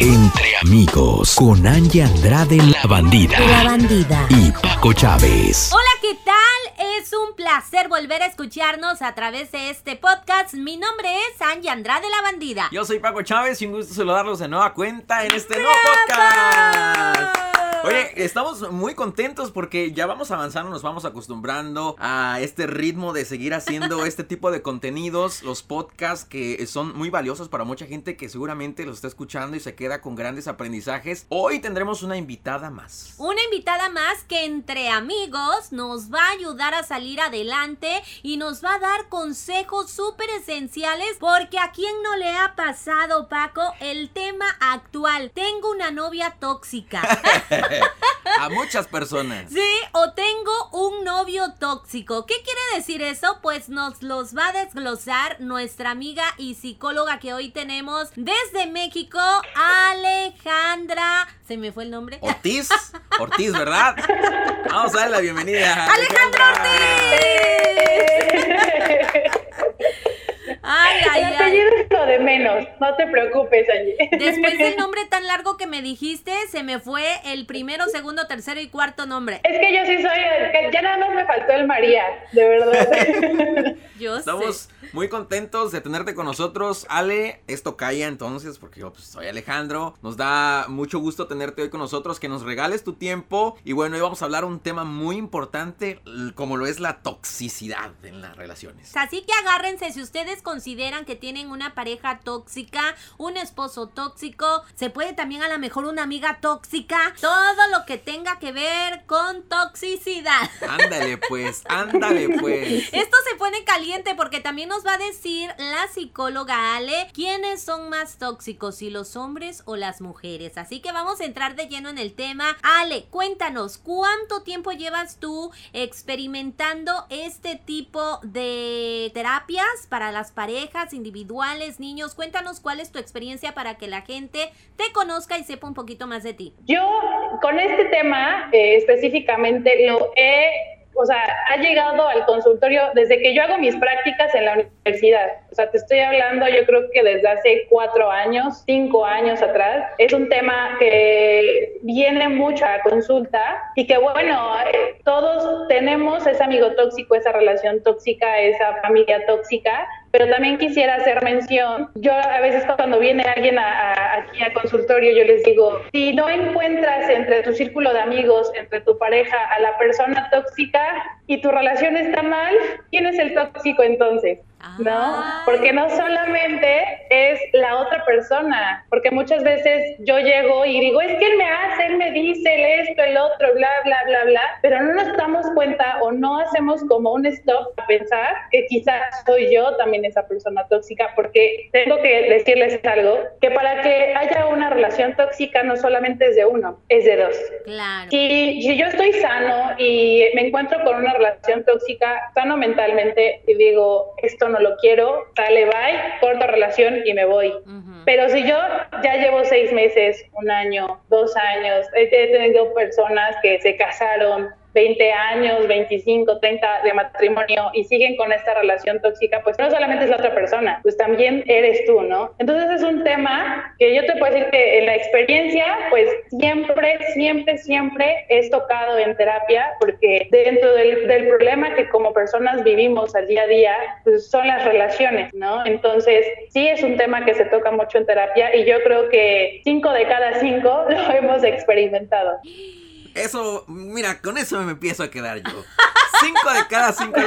Entre amigos, con Angie Andrade la bandida. La bandida. Y Paco Chávez. Hola, ¿qué tal? Es un placer volver a escucharnos a través de este podcast. Mi nombre es Angie Andrade la bandida. Yo soy Paco Chávez y un gusto saludarlos de nueva cuenta en este nuevo podcast. Oye, estamos muy contentos porque ya vamos avanzando, nos vamos acostumbrando a este ritmo de seguir haciendo este tipo de contenidos, los podcasts que son muy valiosos para mucha gente que seguramente los está escuchando y se queda con grandes aprendizajes. Hoy tendremos una invitada más. Una invitada más que entre amigos nos va a ayudar a salir adelante y nos va a dar consejos súper esenciales porque a quien no le ha pasado, Paco, el tema actual. Tengo una novia tóxica. a muchas personas. Sí, o tengo un novio tóxico. ¿Qué quiere decir eso? Pues nos los va a desglosar nuestra amiga y psicóloga que hoy tenemos desde México, Alejandra. ¿Se me fue el nombre? Ortiz. Ortiz, ¿verdad? Vamos a darle la bienvenida. Alejandra Ortiz. Ay, ay, el apellido es lo de menos, no te preocupes, Angie. Después del nombre tan largo que me dijiste, se me fue el primero, segundo, tercero y cuarto nombre. Es que yo sí soy, ya nada más me faltó el María, de verdad. yo Estamos muy contentos de tenerte con nosotros, Ale. Esto calla entonces, porque yo pues, soy Alejandro. Nos da mucho gusto tenerte hoy con nosotros, que nos regales tu tiempo. Y bueno, hoy vamos a hablar un tema muy importante, como lo es la toxicidad en las relaciones. Así que agárrense si ustedes consideran que tienen una pareja tóxica, un esposo tóxico, se puede también a lo mejor una amiga tóxica, todo lo que tenga que ver con toxicidad. Ándale pues, ándale pues. Esto se pone caliente porque también nos va a decir la psicóloga Ale quiénes son más tóxicos, si los hombres o las mujeres. Así que vamos a entrar de lleno en el tema. Ale, cuéntanos, ¿cuánto tiempo llevas tú experimentando este tipo de terapias para las parejas, individuales, niños. Cuéntanos cuál es tu experiencia para que la gente te conozca y sepa un poquito más de ti. Yo con este tema eh, específicamente lo he o sea, ha llegado al consultorio desde que yo hago mis prácticas en la universidad. O sea, te estoy hablando yo creo que desde hace cuatro años, cinco años atrás. Es un tema que viene mucho a consulta y que bueno, todos tenemos ese amigo tóxico, esa relación tóxica, esa familia tóxica pero también quisiera hacer mención, yo a veces cuando viene alguien aquí al consultorio, yo les digo, si no encuentras entre tu círculo de amigos, entre tu pareja, a la persona tóxica y tu relación está mal, ¿quién es el tóxico entonces? ¿no? Ah. Porque no solamente es la otra persona, porque muchas veces yo llego y digo, es que él me hace, él me dice el esto, el otro, bla, bla, bla, bla, pero no nos damos cuenta o no hacemos como un stop a pensar que quizás soy yo también esa persona tóxica, porque tengo que decirles algo, que para que haya una relación tóxica no solamente es de uno, es de dos. Claro. Si, si yo estoy sano y me encuentro con una relación tóxica, sano mentalmente y digo, esto no lo quiero, sale, bye, corto relación y me voy. Pero si yo ya llevo seis meses, un año, dos años, he tenido personas que se casaron, 20 años, 25, 30 de matrimonio y siguen con esta relación tóxica, pues no solamente es la otra persona, pues también eres tú, ¿no? Entonces es un tema que yo te puedo decir que en la experiencia, pues siempre, siempre, siempre es tocado en terapia, porque dentro del, del problema que como personas vivimos al día a día, pues son las relaciones, ¿no? Entonces sí es un tema que se toca mucho en terapia y yo creo que cinco de cada cinco lo hemos experimentado. Eso, mira, con eso me empiezo a quedar yo. Cinco de cada cinco.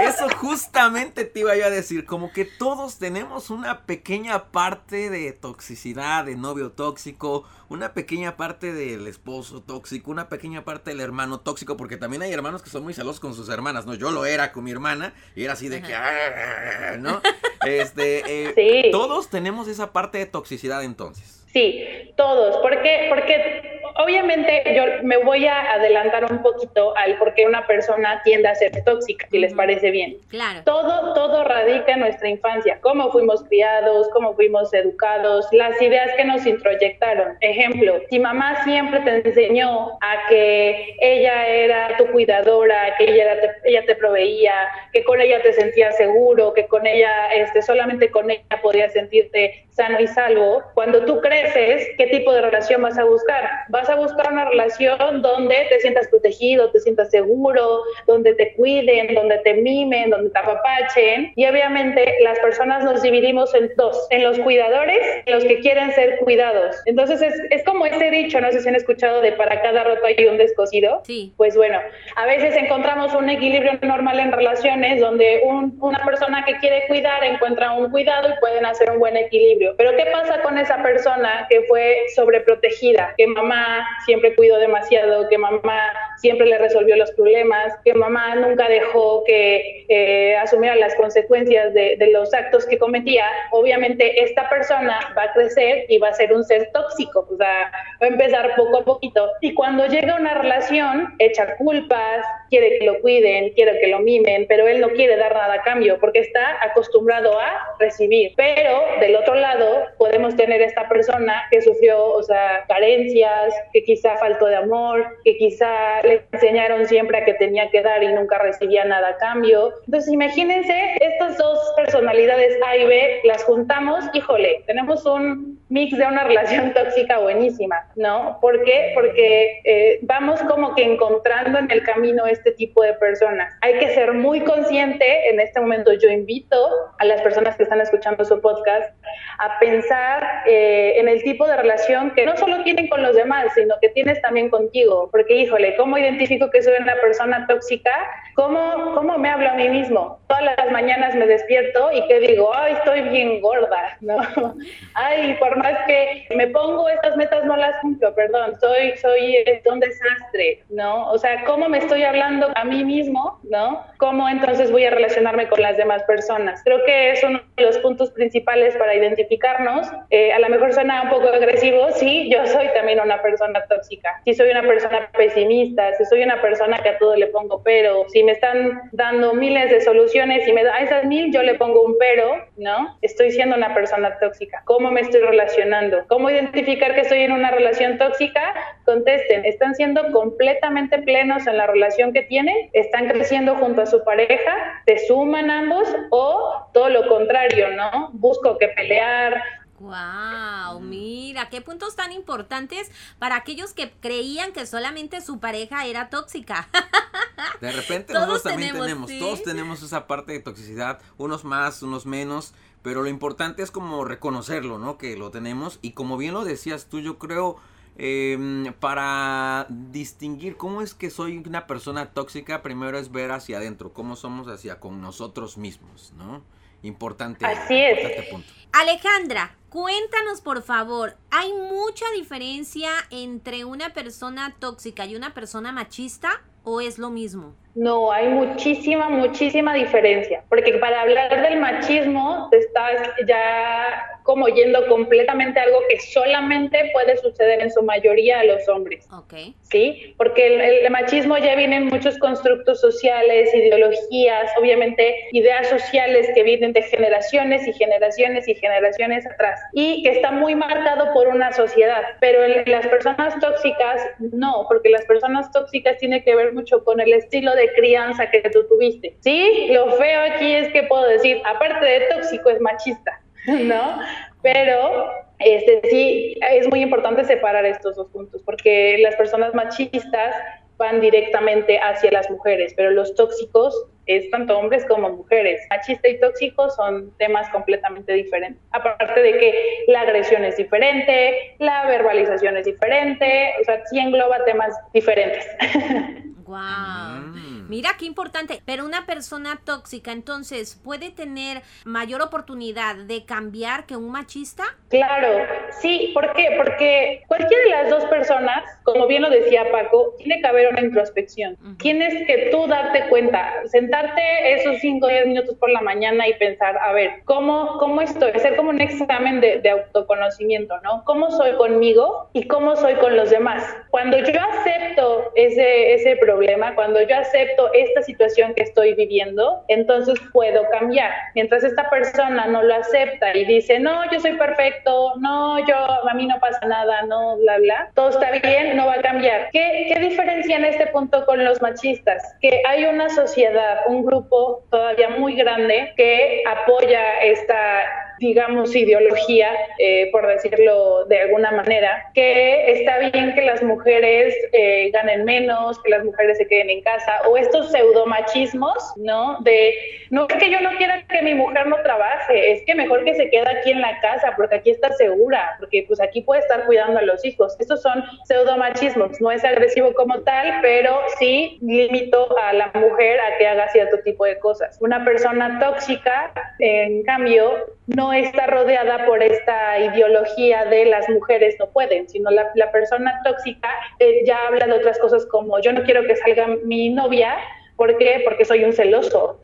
Eso justamente te iba yo a decir, como que todos tenemos una pequeña parte de toxicidad, de novio tóxico, una pequeña parte del esposo tóxico, una pequeña parte del hermano tóxico, porque también hay hermanos que son muy celosos con sus hermanas, ¿no? Yo lo era con mi hermana y era así de que, ah", ¿no? Este, eh, todos tenemos esa parte de toxicidad entonces. Sí, todos, porque, porque obviamente yo me voy a adelantar un poquito al por qué una persona tiende a ser tóxica, si les parece bien. Claro. Todo, todo radica en nuestra infancia, cómo fuimos criados, cómo fuimos educados, las ideas que nos introyectaron. Ejemplo, si mamá siempre te enseñó a que ella era tu cuidadora, que ella te, ella te proveía, que con ella te sentías seguro, que con ella, este, solamente con ella podías sentirte sano y salvo, cuando tú creces, ¿qué tipo de relación vas a buscar? Vas a buscar una relación donde te sientas protegido, te sientas seguro, donde te cuiden, donde te mimen, donde te apapachen. Y obviamente las personas nos dividimos en dos, en los cuidadores y los que quieren ser cuidados. Entonces es, es como ese dicho, no sé si han escuchado de para cada roto hay un descosido. Sí. Pues bueno, a veces encontramos un equilibrio normal en relaciones donde un, una persona que quiere cuidar encuentra un cuidado y pueden hacer un buen equilibrio pero ¿qué pasa con esa persona que fue sobreprotegida? Que mamá siempre cuidó demasiado, que mamá siempre le resolvió los problemas, que mamá nunca dejó que eh, asumiera las consecuencias de, de los actos que cometía. Obviamente esta persona va a crecer y va a ser un ser tóxico, o sea, va a empezar poco a poquito. Y cuando llega una relación, echa culpas, quiere que lo cuiden, quiere que lo mimen, pero él no quiere dar nada a cambio porque está acostumbrado a recibir. Pero del otro lado, podemos tener esta persona que sufrió, o sea, carencias, que quizá faltó de amor, que quizá le enseñaron siempre a que tenía que dar y nunca recibía nada a cambio. Entonces, imagínense estas dos personalidades A y B, las juntamos, híjole, tenemos un mix de una relación tóxica buenísima, ¿no? ¿Por qué? Porque eh, vamos como que encontrando en el camino este tipo de personas. Hay que ser muy consciente, en este momento yo invito a las personas que están escuchando su podcast a pensar eh, en el tipo de relación que no solo tienen con los demás, sino que tienes también contigo. Porque, híjole, ¿cómo identifico que soy una persona tóxica? ¿Cómo, cómo me hablo a mí mismo? Todas las mañanas me despierto y que digo, ay, estoy bien gorda, ¿no? Ay, por más que me pongo estas metas no las cumplo, perdón, soy, soy un desastre, ¿no? O sea, ¿cómo me estoy hablando a mí mismo, ¿no? ¿Cómo entonces voy a relacionarme con las demás personas? Creo que es uno de los puntos principales para Eh, a lo mejor suena un poco agresivo, sí, yo soy también una persona tóxica, si soy una persona pesimista, si soy una persona que a todo le pongo pero, si me están dando miles de soluciones y me da a esas mil yo le pongo un pero, ¿no? Estoy siendo una persona tóxica. ¿Cómo me estoy relacionando? ¿Cómo identificar que estoy en una relación tóxica? Contesten, ¿están siendo completamente plenos en la relación que tienen? ¿Están creciendo junto a su pareja? ¿Se suman ambos? ¿O todo lo contrario, ¿no? Busco que pelear, Wow, mira, qué puntos tan importantes para aquellos que creían que solamente su pareja era tóxica. De repente Todos nosotros también tenemos, tenemos, ¿sí? todos tenemos esa parte de toxicidad, unos más, unos menos, pero lo importante es como reconocerlo, ¿no? Que lo tenemos y como bien lo decías tú, yo creo em, para distinguir cómo es que soy una persona tóxica, primero es ver hacia adentro, cómo somos hacia con nosotros mismos, ¿no? Importante, Así es. importante punto. Alejandra, cuéntanos por favor, ¿hay mucha diferencia entre una persona tóxica y una persona machista o es lo mismo? No, hay muchísima, muchísima diferencia, porque para hablar del machismo te estás ya como yendo completamente a algo que solamente puede suceder en su mayoría a los hombres, Ok. ¿sí? Porque el, el machismo ya viene en muchos constructos sociales, ideologías, obviamente ideas sociales que vienen de generaciones y generaciones y generaciones atrás, y que está muy marcado por una sociedad, pero en las personas tóxicas no, porque las personas tóxicas tienen que ver mucho con el estilo de crianza que tú tuviste. Sí, lo feo aquí es que puedo decir, aparte de tóxico, es machista, ¿no? Pero este sí es muy importante separar estos dos puntos, porque las personas machistas van directamente hacia las mujeres, pero los tóxicos es tanto hombres como mujeres. Machista y tóxico son temas completamente diferentes. Aparte de que la agresión es diferente, la verbalización es diferente, o sea, sí engloba temas diferentes. Wow. Mm. Mira qué importante. Pero una persona tóxica entonces puede tener mayor oportunidad de cambiar que un machista. Claro, Sí, ¿por qué? Porque cualquiera de las dos personas, como bien lo decía Paco, tiene que haber una introspección. Tienes que tú darte cuenta, sentarte esos 5 o 10 minutos por la mañana y pensar, a ver, ¿cómo, cómo estoy? Hacer como un examen de, de autoconocimiento, ¿no? ¿Cómo soy conmigo y cómo soy con los demás? Cuando yo acepto ese, ese problema, cuando yo acepto esta situación que estoy viviendo, entonces puedo cambiar. Mientras esta persona no lo acepta y dice, no, yo soy perfecto, no, yo, a mí no pasa nada, no, bla, bla, todo está bien, no va a cambiar. ¿Qué, qué diferencia en este punto con los machistas? Que hay una sociedad, un grupo todavía muy grande que apoya esta digamos, ideología, eh, por decirlo de alguna manera, que está bien que las mujeres eh, ganen menos, que las mujeres se queden en casa, o estos pseudomachismos, ¿no? De, no es que yo no quiera que mi mujer no trabaje, es que mejor que se quede aquí en la casa, porque aquí está segura, porque pues aquí puede estar cuidando a los hijos. Estos son pseudomachismos, no es agresivo como tal, pero sí limito a la mujer a que haga cierto tipo de cosas. Una persona tóxica, en cambio, no está rodeada por esta ideología de las mujeres no pueden, sino la, persona tóxica eh, ya habla de otras cosas como yo no quiero que salga mi novia, ¿por qué? Porque soy un celoso.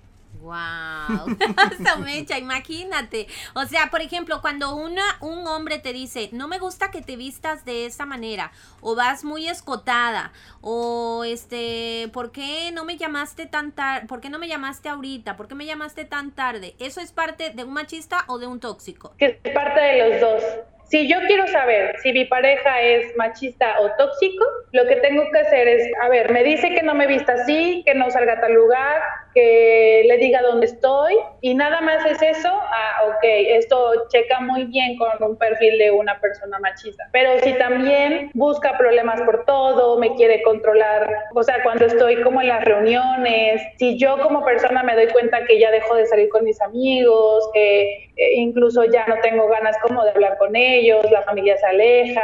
Wow, Mecha, imagínate. O sea, por ejemplo, cuando una, un hombre te dice, no me gusta que te vistas de esa manera, o vas muy escotada, o este, ¿por qué no me llamaste tan tarde? ¿Por qué no me llamaste ahorita? ¿Por qué me llamaste tan tarde? ¿Eso es parte de un machista o de un tóxico? Que es parte de los dos. Si yo quiero saber si mi pareja es machista o tóxico, lo que tengo que hacer es, a ver, me dice que no me vista así, que no salga a tal lugar, que le diga dónde estoy y nada más es eso, ah, ok, esto checa muy bien con un perfil de una persona machista. Pero si también busca problemas por todo, me quiere controlar, o sea, cuando estoy como en las reuniones, si yo como persona me doy cuenta que ya dejo de salir con mis amigos, que eh, incluso ya no tengo ganas como de hablar con ellos, la familia se aleja,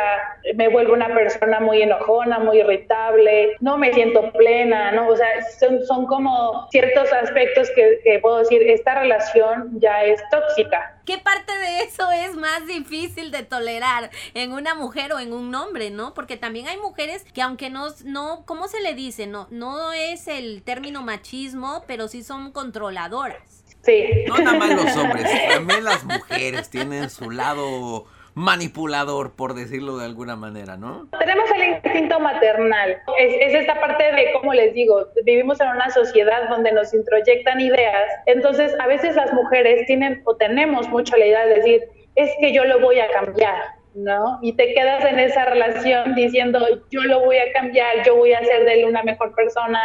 me vuelvo una persona muy enojona, muy irritable, no me siento plena, ¿no? O sea, son, son como ciertos aspectos que, que puedo decir, esta relación ya es tóxica. ¿Qué parte de eso es más difícil de tolerar en una mujer o en un hombre, no? Porque también hay mujeres que aunque no, no, ¿cómo se le dice? No, no es el término machismo, pero sí son controladoras. Sí. No nada más los hombres, también las mujeres tienen su lado manipulador, por decirlo de alguna manera, ¿no? Tenemos el instinto maternal. Es, esta parte de, como les digo, vivimos en una sociedad donde nos introyectan ideas. Entonces, a veces las mujeres tienen o tenemos mucha la idea de decir, es que yo lo voy a cambiar. ¿no? Y te quedas en esa relación diciendo, yo lo voy a cambiar, yo voy a hacer de él una mejor persona,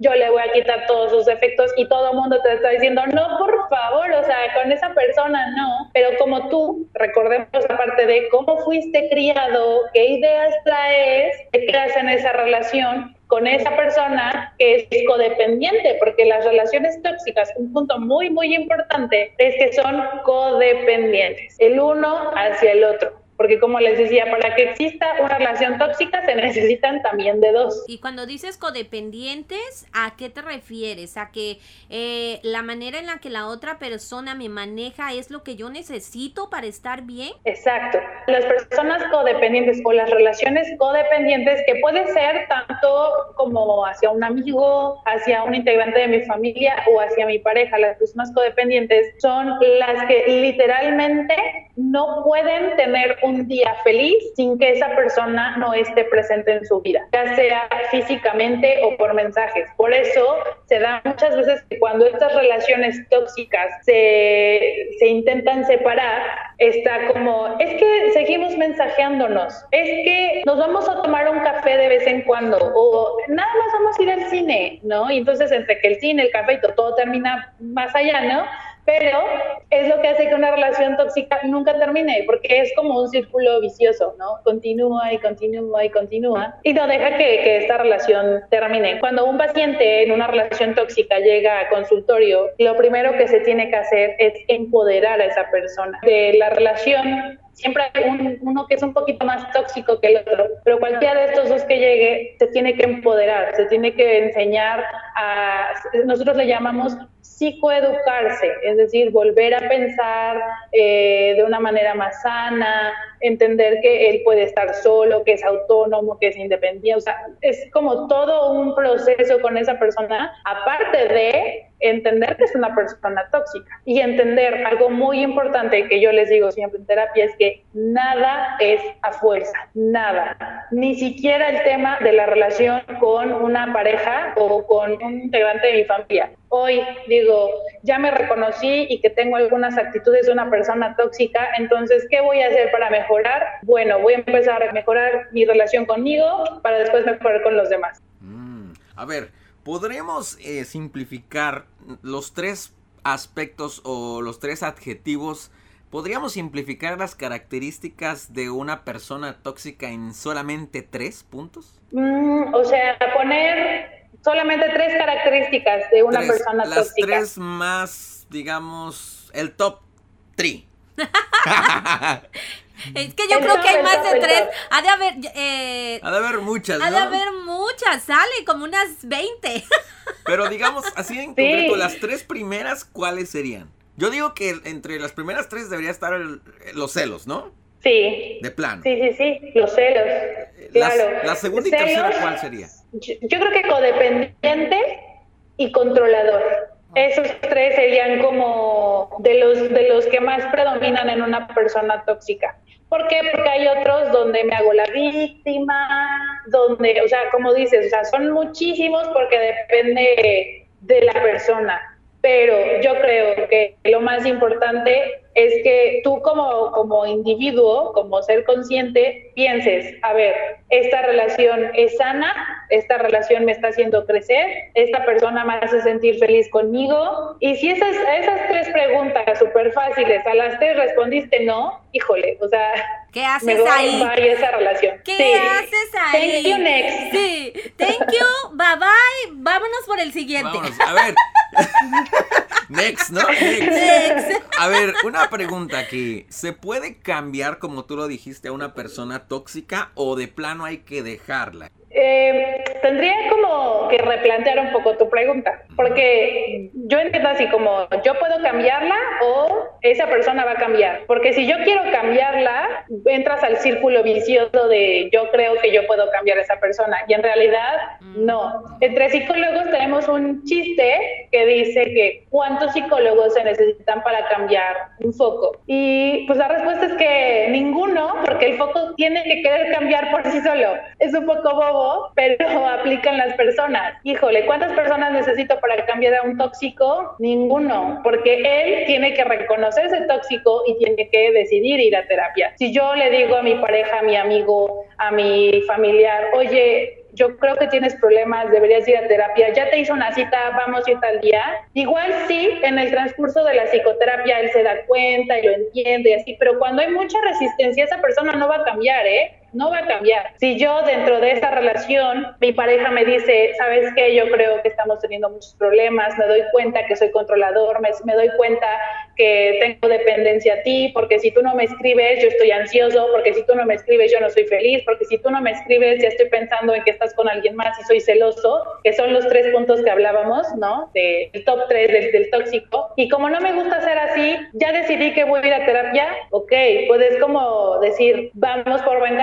yo le voy a quitar todos sus efectos y todo el mundo te está diciendo, no, por favor, o sea, con esa persona no, pero como tú, recordemos la parte de cómo fuiste criado, qué ideas traes, te quedas en esa relación con esa persona que es codependiente, porque las relaciones tóxicas, un punto muy, muy importante es que son codependientes, el uno hacia el otro porque como les decía, para que exista una relación tóxica se necesitan también de dos. Y cuando dices codependientes, ¿a qué te refieres? ¿A que eh, la manera en la que la otra persona me maneja es lo que yo necesito para estar bien? Exacto. Las personas codependientes o las relaciones codependientes que puede ser tanto como hacia un amigo, hacia un integrante de mi familia o hacia mi pareja, las personas codependientes son las que literalmente no pueden tener un un día feliz sin que esa persona no esté presente en su vida, ya sea físicamente o por mensajes. Por eso se da muchas veces que cuando estas relaciones tóxicas se, se intentan separar, está como, es que seguimos mensajeándonos, es que nos vamos a tomar un café de vez en cuando o nada más vamos a ir al cine, ¿no? Y entonces entre que el cine, el café y todo, todo termina más allá, ¿no? Pero es lo que hace que una relación tóxica nunca termine, porque es como un círculo vicioso, ¿no? Continúa y continúa y continúa y no deja que, que esta relación termine. Cuando un paciente en una relación tóxica llega a consultorio, lo primero que se tiene que hacer es empoderar a esa persona de la relación siempre hay uno que es un poquito más tóxico que el otro, pero cualquiera de estos dos que llegue se tiene que empoderar, se tiene que enseñar a, nosotros le llamamos psicoeducarse, es decir, volver a pensar eh, de una manera más sana, entender que él puede estar solo, que es autónomo, que es independiente, o sea, es como todo un proceso con esa persona, aparte de entender que es una persona tóxica y entender algo muy importante que yo les digo siempre en terapia es que nada es a fuerza, nada, ni siquiera el tema de la relación con una pareja o con un integrante de mi familia. Hoy digo, ya me reconocí y que tengo algunas actitudes de una persona tóxica, entonces, ¿qué voy a hacer para mejorar? Bueno, voy a empezar a mejorar mi relación conmigo para después mejorar con los demás. Mm, a ver, ¿podremos eh, simplificar los tres aspectos o los tres adjetivos? ¿Podríamos simplificar las características de una persona tóxica en solamente tres puntos? Mm, o sea, poner solamente tres características de una persona tóxica. Las tres más, digamos, el top three. Es que yo creo que hay más de tres. Ha de haber. Eh, ha de haber muchas. Ha de haber muchas. Sale como unas 20. Pero digamos, así en concreto, las tres primeras, ¿cuáles serían? Yo digo que entre las primeras tres debería estar los celos, ¿no? Sí. De plano. Sí, sí, sí. Los celos. Claro. La segunda y tercera, ¿cuál sería? Yo, yo creo que codependiente y controlador. Esos tres serían como de los, de los que más predominan en una persona tóxica. ¿Por qué? Porque hay otros donde me hago la víctima, donde, o sea, como dices, o sea, son muchísimos porque depende de la persona. Pero yo creo que lo más importante es que tú como, como individuo, como ser consciente, pienses, a ver, esta relación es sana, esta relación me está haciendo crecer, esta persona me hace sentir feliz conmigo. Y si esas, esas tres preguntas súper fáciles, a las tres respondiste no, híjole, o sea, ¿Qué haces ahí? Bye esa relación. ¿Qué haces ahí? Thank you, next. Sí, thank you, bye bye, vámonos por el siguiente. Vámonos, a ver. next, ¿no? Next. A ver, una pregunta aquí. ¿Se puede cambiar, como tú lo dijiste, a una persona tóxica o de plano hay que dejarla? Eh, tendría como que replantear un poco tu pregunta, porque yo entiendo así como yo puedo cambiarla o esa persona va a cambiar, porque si yo quiero cambiarla, entras al círculo vicioso de yo creo que yo puedo cambiar a esa persona y en realidad no. Entre psicólogos tenemos un chiste que dice que cuántos psicólogos se necesitan para cambiar un foco y pues la respuesta es que ninguno, porque el foco tiene que querer cambiar por sí solo. Es un poco bobo pero aplican las personas. Híjole, ¿cuántas personas necesito para cambiar a un tóxico? Ninguno, porque él tiene que reconocerse tóxico y tiene que decidir ir a terapia. Si yo le digo a mi pareja, a mi amigo, a mi familiar, oye, yo creo que tienes problemas, deberías ir a terapia, ya te hizo una cita, vamos a ir tal día. Igual sí, en el transcurso de la psicoterapia él se da cuenta y lo entiende y así, pero cuando hay mucha resistencia, esa persona no va a cambiar, ¿eh? No va a cambiar. Si yo dentro de esta relación, mi pareja me dice, ¿sabes qué? Yo creo que estamos teniendo muchos problemas, me doy cuenta que soy controlador, me, doy cuenta que tengo dependencia a ti, porque si tú no me escribes, yo estoy ansioso, porque si tú no me escribes, yo no soy feliz, porque si tú no me escribes, ya estoy pensando en que estás con alguien más y soy celoso, que son los tres puntos que hablábamos, ¿no? Del top tres del, del tóxico. Y como no me gusta ser así, ya decidí que voy a ir a terapia, ok, puedes como decir, vamos por buen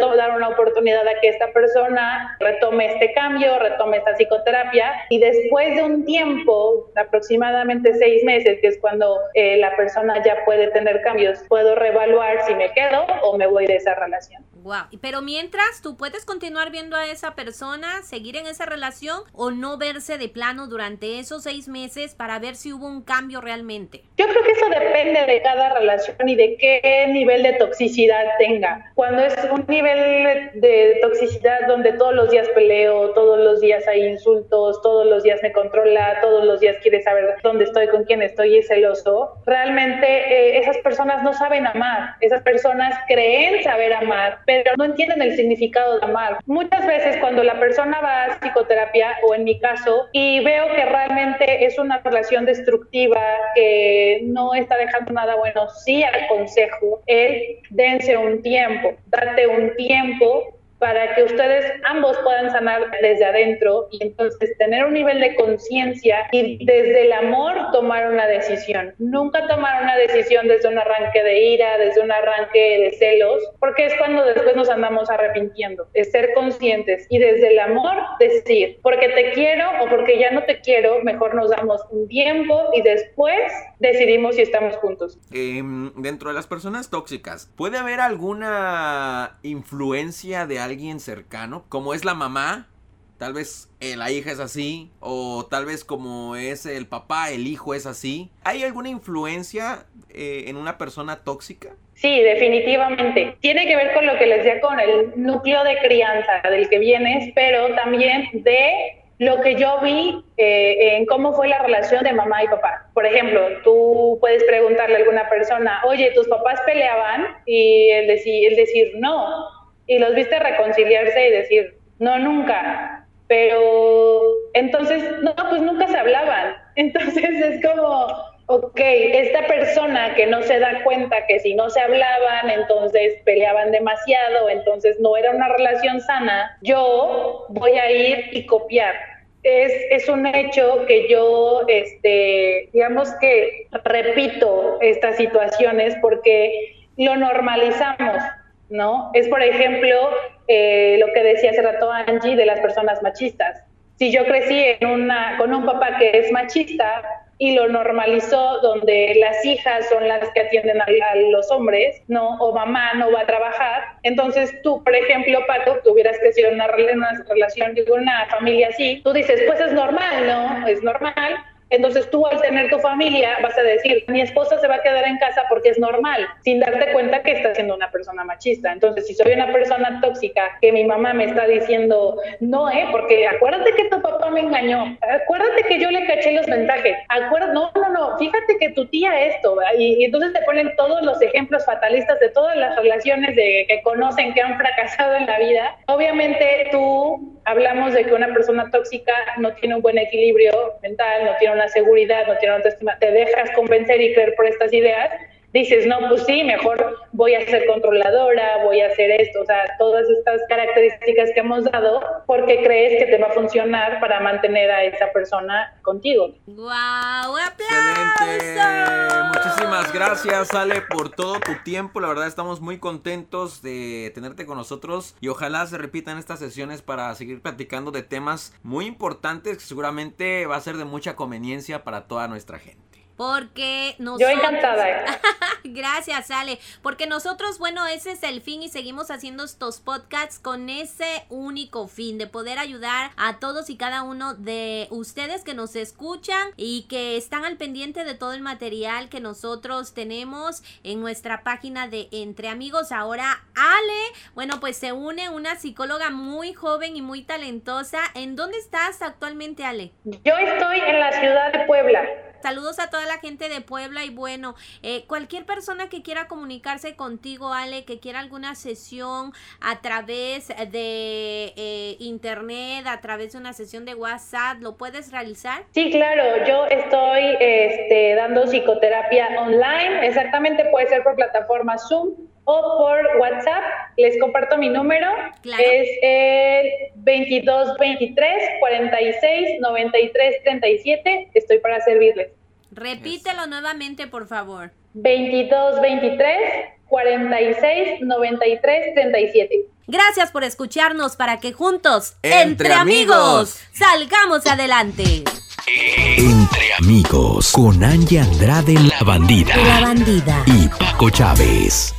puedo dar una oportunidad a que esta persona retome este cambio, retome esta psicoterapia y después de un tiempo, aproximadamente seis meses, que es cuando eh, la persona ya puede tener cambios, puedo reevaluar si me quedo o me voy de esa relación. Wow. Pero mientras tú puedes continuar viendo a esa persona, seguir en esa relación o no verse de plano durante esos seis meses para ver si hubo un cambio realmente. Yo creo que eso depende de cada relación y de qué nivel de toxicidad tenga. Cuando es un nivel de toxicidad donde todos los días peleo, todos los días hay insultos, todos los días me controla, todos los días quiere saber dónde estoy, con quién estoy y es celoso, realmente eh, esas personas no saben amar. Esas personas creen saber amar pero no entienden el significado de amar. Muchas veces cuando la persona va a psicoterapia, o en mi caso, y veo que realmente es una relación destructiva, que no está dejando nada bueno, sí aconsejo, el dense un tiempo, date un tiempo para que ustedes ambos puedan sanar desde adentro y entonces tener un nivel de conciencia y desde el amor tomar una decisión. Nunca tomar una decisión desde un arranque de ira, desde un arranque de celos, porque es cuando después nos andamos arrepintiendo. Es ser conscientes y desde el amor decir, porque te quiero o porque ya no te quiero, mejor nos damos un tiempo y después decidimos si estamos juntos. Em, dentro de las personas tóxicas, ¿puede haber alguna influencia de alguien cercano, como es la mamá. Tal vez eh, la hija es así, o tal vez como es el papá, el hijo es así. ¿Hay alguna influencia eh, en una persona tóxica? Sí, definitivamente. Tiene que ver con lo que les decía con el núcleo de crianza del que vienes, pero también de lo que yo vi eh, en cómo fue la relación de mamá y papá. Por ejemplo, tú puedes preguntarle a alguna persona, oye, ¿tus papás peleaban? Y él decir, decir no y los viste reconciliarse y decir, no, nunca. Pero entonces, no, pues nunca se hablaban. Entonces es como, ok, esta persona que no se da cuenta que si no se hablaban, entonces peleaban demasiado, entonces no era una relación sana, yo voy a ir y copiar. Es, es un hecho que yo, este, digamos que repito estas situaciones porque lo normalizamos. ¿No? Es, por ejemplo, eh, lo que decía hace rato Angie de las personas machistas. Si yo crecí en una, con un papá que es machista y lo normalizó donde las hijas son las que atienden a, los hombres, ¿no? O mamá no va a trabajar. Entonces tú, por ejemplo, Pato, que hubieras crecido en una, una relación, con una familia así, tú dices, pues es normal, ¿no? Es normal entonces tú al tener tu familia vas a decir, mi esposa se va a quedar en casa porque es normal, sin darte cuenta que estás siendo una persona machista. Entonces si soy una persona tóxica que mi mamá me está diciendo, no, eh, porque acuérdate que tu papá me engañó, acuérdate que yo le caché los mensajes, acuérdate, no, no, no, fíjate que tu tía esto, y, y, entonces te ponen todos los ejemplos fatalistas de todas las relaciones de, que conocen que han fracasado en la vida. Obviamente tú hablamos de que una persona tóxica no tiene un buen equilibrio mental, no tiene una seguridad, no tiene una autoestima, te dejas convencer y creer por estas ideas dices, no, pues sí, mejor voy a ser controladora, voy a hacer esto, o sea, todas estas características que hemos dado porque crees que te va a funcionar para mantener a esa persona contigo. ¡Guau! ¡Excelente! Muchísimas gracias, Ale, por todo tu tiempo. La verdad, estamos muy contentos de tenerte con nosotros y ojalá se repitan estas sesiones para seguir platicando de temas muy importantes que seguramente va a ser de mucha conveniencia para toda nuestra gente. Porque nosotros... Yo encantada. Gracias, Ale. Porque nosotros, bueno, ese es el fin y seguimos haciendo estos podcasts con ese único fin de poder ayudar a todos y cada uno de ustedes que nos escuchan y que están al pendiente de todo el material que nosotros tenemos en nuestra página de Entre Amigos. Ahora, Ale, bueno, pues se une una psicóloga muy joven y muy talentosa. ¿En dónde estás actualmente, Ale? Yo estoy en la ciudad de Puebla. Saludos a toda la gente de Puebla y bueno, eh, cualquier persona que quiera comunicarse contigo, Ale, que quiera alguna sesión a través de eh, internet, a través de una sesión de WhatsApp, ¿lo puedes realizar? Sí, claro, yo estoy este, dando psicoterapia online, exactamente puede ser por plataforma Zoom o por WhatsApp. Les comparto mi número. Es el 2223 46 93 37. Estoy para servirles. Repítelo nuevamente, por favor. 2223 46 93 37. Gracias por escucharnos para que juntos, entre, amigos, salgamos adelante. Entre amigos, con Angie Andrade la bandida. La bandida. Y Paco Chávez.